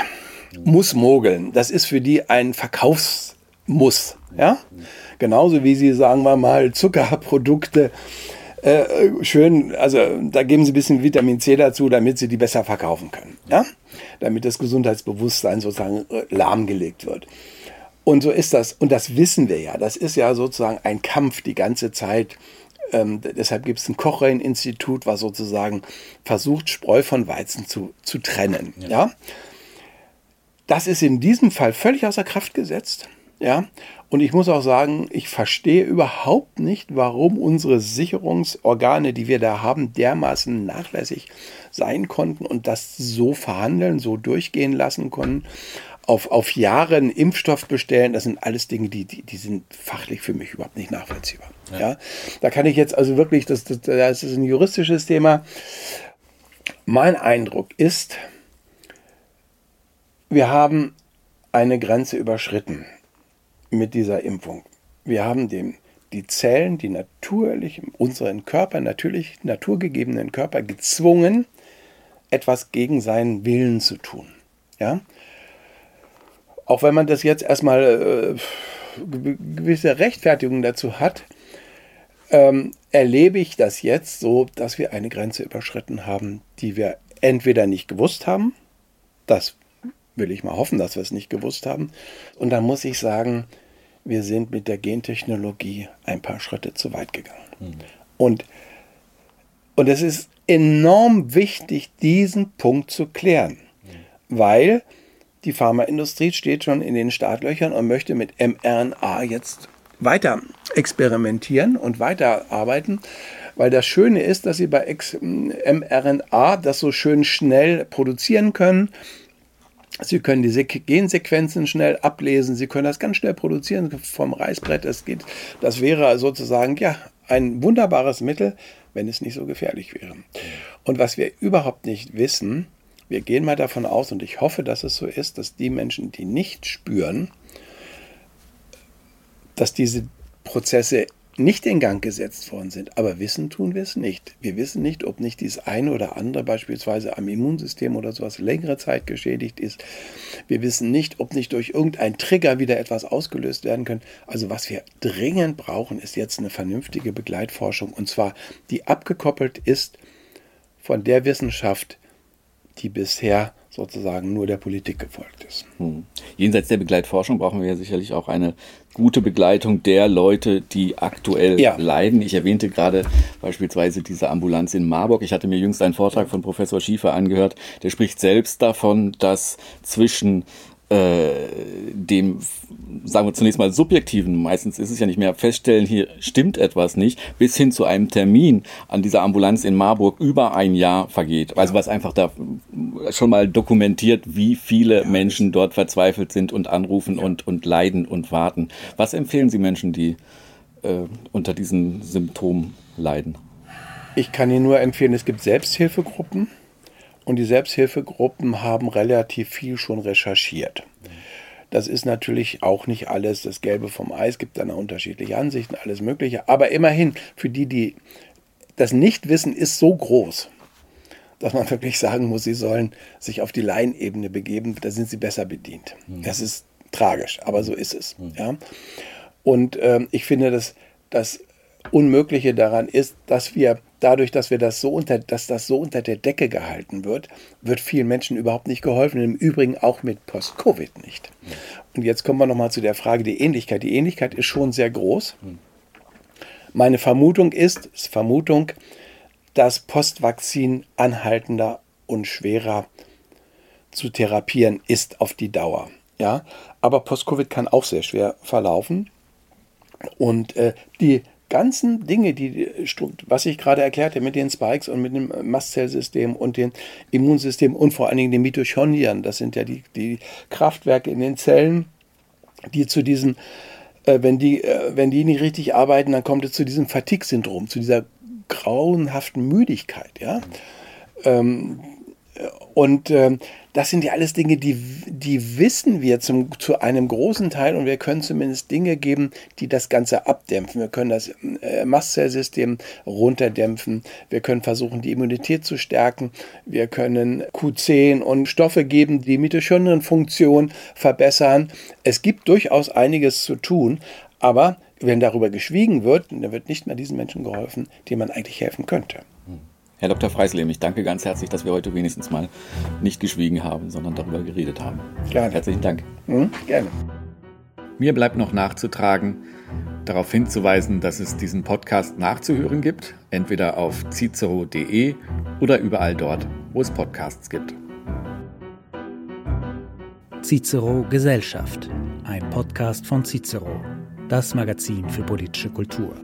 muss mogeln. Das ist für die ein Verkaufsmuss. Ja? Genauso wie sie, sagen wir mal, Zuckerprodukte äh, schön, also da geben sie ein bisschen Vitamin C dazu, damit sie die besser verkaufen können. Ja? Damit das Gesundheitsbewusstsein sozusagen äh, lahmgelegt wird. Und so ist das. Und das wissen wir ja. Das ist ja sozusagen ein Kampf die ganze Zeit. Ähm, deshalb gibt es ein Cochrane-Institut, was sozusagen versucht, Spreu von Weizen zu, zu trennen. Ja. ja. Das ist in diesem Fall völlig außer Kraft gesetzt. Ja, und ich muss auch sagen, ich verstehe überhaupt nicht, warum unsere Sicherungsorgane, die wir da haben, dermaßen nachlässig sein konnten und das so verhandeln, so durchgehen lassen konnten. Auf, auf Jahre einen Impfstoff bestellen, das sind alles Dinge, die, die, die sind fachlich für mich überhaupt nicht nachvollziehbar. Ja. ja. Da kann ich jetzt also wirklich, das, das, das ist ein juristisches Thema. Mein Eindruck ist, wir haben eine Grenze überschritten mit dieser Impfung. Wir haben dem, die Zellen, die natürlich unseren Körper, natürlich naturgegebenen Körper gezwungen, etwas gegen seinen Willen zu tun. Ja? Auch wenn man das jetzt erstmal äh, gewisse Rechtfertigung dazu hat, ähm, erlebe ich das jetzt so, dass wir eine Grenze überschritten haben, die wir entweder nicht gewusst haben, das will ich mal hoffen, dass wir es nicht gewusst haben, und dann muss ich sagen, wir sind mit der Gentechnologie ein paar Schritte zu weit gegangen. Mhm. Und, und es ist enorm wichtig, diesen Punkt zu klären, mhm. weil die Pharmaindustrie steht schon in den Startlöchern und möchte mit mRNA jetzt weiter experimentieren und weiter arbeiten, weil das Schöne ist, dass sie bei mRNA das so schön schnell produzieren können Sie können diese Gensequenzen schnell ablesen, Sie können das ganz schnell produzieren vom Reißbrett. Das geht, das wäre sozusagen ja ein wunderbares Mittel, wenn es nicht so gefährlich wäre. Und was wir überhaupt nicht wissen, wir gehen mal davon aus, und ich hoffe, dass es so ist, dass die Menschen, die nicht spüren, dass diese Prozesse nicht in Gang gesetzt worden sind. Aber wissen tun wir es nicht. Wir wissen nicht, ob nicht dieses eine oder andere beispielsweise am Immunsystem oder sowas längere Zeit geschädigt ist. Wir wissen nicht, ob nicht durch irgendeinen Trigger wieder etwas ausgelöst werden können. Also was wir dringend brauchen, ist jetzt eine vernünftige Begleitforschung und zwar die abgekoppelt ist von der Wissenschaft, die bisher sozusagen nur der Politik gefolgt ist. Hm. Jenseits der Begleitforschung brauchen wir ja sicherlich auch eine gute Begleitung der Leute, die aktuell ja. leiden. Ich erwähnte gerade beispielsweise diese Ambulanz in Marburg. Ich hatte mir jüngst einen Vortrag von Professor Schiefer angehört. Der spricht selbst davon, dass zwischen äh, dem, sagen wir zunächst mal subjektiven, meistens ist es ja nicht mehr feststellen, hier stimmt etwas nicht, bis hin zu einem Termin an dieser Ambulanz in Marburg über ein Jahr vergeht. Also was einfach da schon mal dokumentiert, wie viele Menschen dort verzweifelt sind und anrufen und, und leiden und warten. Was empfehlen Sie Menschen, die äh, unter diesen Symptomen leiden? Ich kann Ihnen nur empfehlen, es gibt Selbsthilfegruppen und die Selbsthilfegruppen haben relativ viel schon recherchiert. Das ist natürlich auch nicht alles das Gelbe vom Eis, gibt dann unterschiedliche Ansichten, alles Mögliche. Aber immerhin, für die, die das Nichtwissen ist so groß, dass man wirklich sagen muss, sie sollen sich auf die Laienebene begeben, da sind sie besser bedient. Mhm. Das ist tragisch, aber so ist es. Mhm. Ja? Und ähm, ich finde, dass das Unmögliche daran ist, dass wir dadurch, dass wir das so unter, dass das so unter der Decke gehalten wird, wird vielen Menschen überhaupt nicht geholfen. Im Übrigen auch mit Post-Covid nicht. Und jetzt kommen wir nochmal zu der Frage der Ähnlichkeit. Die Ähnlichkeit ist schon sehr groß. Meine Vermutung ist, ist Vermutung, dass Postvakzin anhaltender und schwerer zu therapieren ist auf die Dauer. Ja, aber Post-Covid kann auch sehr schwer verlaufen. Und äh, die ganzen Dinge, die, was ich gerade erklärte mit den Spikes und mit dem Mastzellsystem und dem Immunsystem und vor allen Dingen den Mitochondrien, das sind ja die, die Kraftwerke in den Zellen, die zu diesem, äh, wenn, die, äh, wenn die nicht richtig arbeiten, dann kommt es zu diesem Fatigue-Syndrom, zu dieser grauenhaften Müdigkeit. Ja? Ähm, und ähm, das sind ja alles Dinge, die, die wissen wir zum, zu einem großen Teil und wir können zumindest Dinge geben, die das Ganze abdämpfen. Wir können das äh, Mastzellsystem runterdämpfen. Wir können versuchen, die Immunität zu stärken. Wir können Q10 und Stoffe geben, die Mitochondrienfunktion verbessern. Es gibt durchaus einiges zu tun, aber wenn darüber geschwiegen wird, dann wird nicht mehr diesen Menschen geholfen, denen man eigentlich helfen könnte. Herr Dr. Freislehm, ich danke ganz herzlich, dass wir heute wenigstens mal nicht geschwiegen haben, sondern darüber geredet haben. Gerne. Herzlichen Dank. Mhm, gerne. Mir bleibt noch nachzutragen, darauf hinzuweisen, dass es diesen Podcast nachzuhören gibt, entweder auf cicero.de oder überall dort, wo es Podcasts gibt. Cicero Gesellschaft ein Podcast von Cicero, das Magazin für politische Kultur.